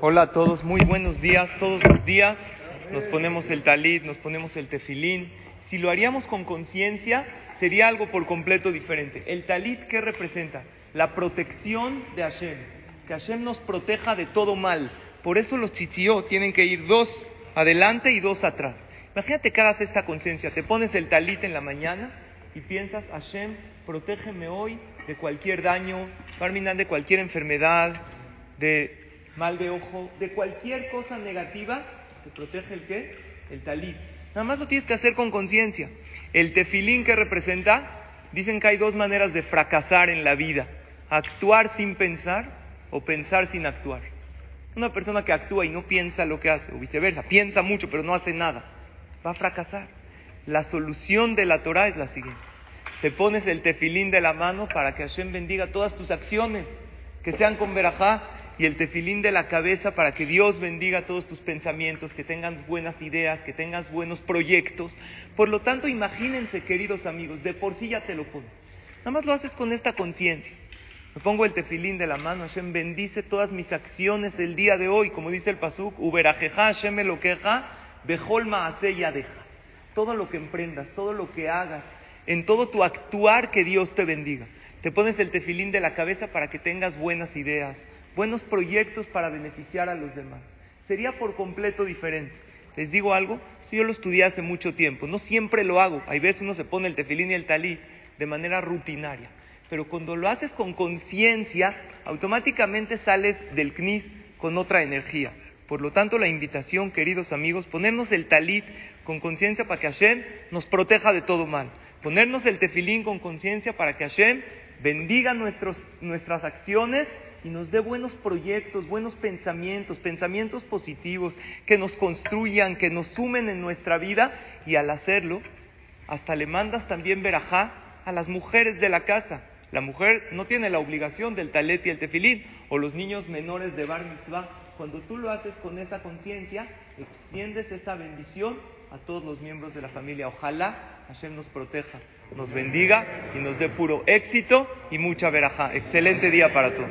Hola a todos, muy buenos días. Todos los días nos ponemos el talit, nos ponemos el tefilín. Si lo haríamos con conciencia, sería algo por completo diferente. El talit, ¿qué representa? La protección de Hashem. Que Hashem nos proteja de todo mal. Por eso los chichió tienen que ir dos adelante y dos atrás. Imagínate que hagas esta conciencia. Te pones el talit en la mañana y piensas, Hashem, protégeme hoy de cualquier daño, Parminan de cualquier enfermedad, de mal de ojo, de cualquier cosa negativa, te protege el qué? El talit. Nada más lo tienes que hacer con conciencia. El tefilín que representa, dicen que hay dos maneras de fracasar en la vida. Actuar sin pensar o pensar sin actuar. Una persona que actúa y no piensa lo que hace, o viceversa, piensa mucho pero no hace nada, va a fracasar. La solución de la Torah es la siguiente. Te pones el tefilín de la mano para que Hashem bendiga todas tus acciones, que sean con verajá, y el tefilín de la cabeza para que Dios bendiga todos tus pensamientos, que tengas buenas ideas, que tengas buenos proyectos. Por lo tanto, imagínense, queridos amigos, de por sí ya te lo pones. Nada más lo haces con esta conciencia. Me pongo el tefilín de la mano, Hashem bendice todas mis acciones el día de hoy, como dice el pasuk, uberajeja, Hashem me lo queja, ya deja. Todo lo que emprendas, todo lo que hagas, en todo tu actuar, que Dios te bendiga. Te pones el tefilín de la cabeza para que tengas buenas ideas, buenos proyectos para beneficiar a los demás. Sería por completo diferente. Les digo algo, Esto yo lo estudié hace mucho tiempo, no siempre lo hago. Hay veces uno se pone el tefilín y el talí de manera rutinaria. Pero cuando lo haces con conciencia, automáticamente sales del CNIS con otra energía. Por lo tanto, la invitación, queridos amigos, ponernos el talit con conciencia para que Hashem nos proteja de todo mal. Ponernos el tefilín con conciencia para que Hashem bendiga nuestros, nuestras acciones y nos dé buenos proyectos, buenos pensamientos, pensamientos positivos que nos construyan, que nos sumen en nuestra vida y al hacerlo, hasta le mandas también verajá a las mujeres de la casa. La mujer no tiene la obligación del talet y el tefilín, o los niños menores de bar mitzvah. Cuando tú lo haces con esa conciencia, extiendes esa bendición a todos los miembros de la familia. Ojalá Hashem nos proteja nos bendiga y nos dé puro éxito y mucha verajá. Excelente día para todos.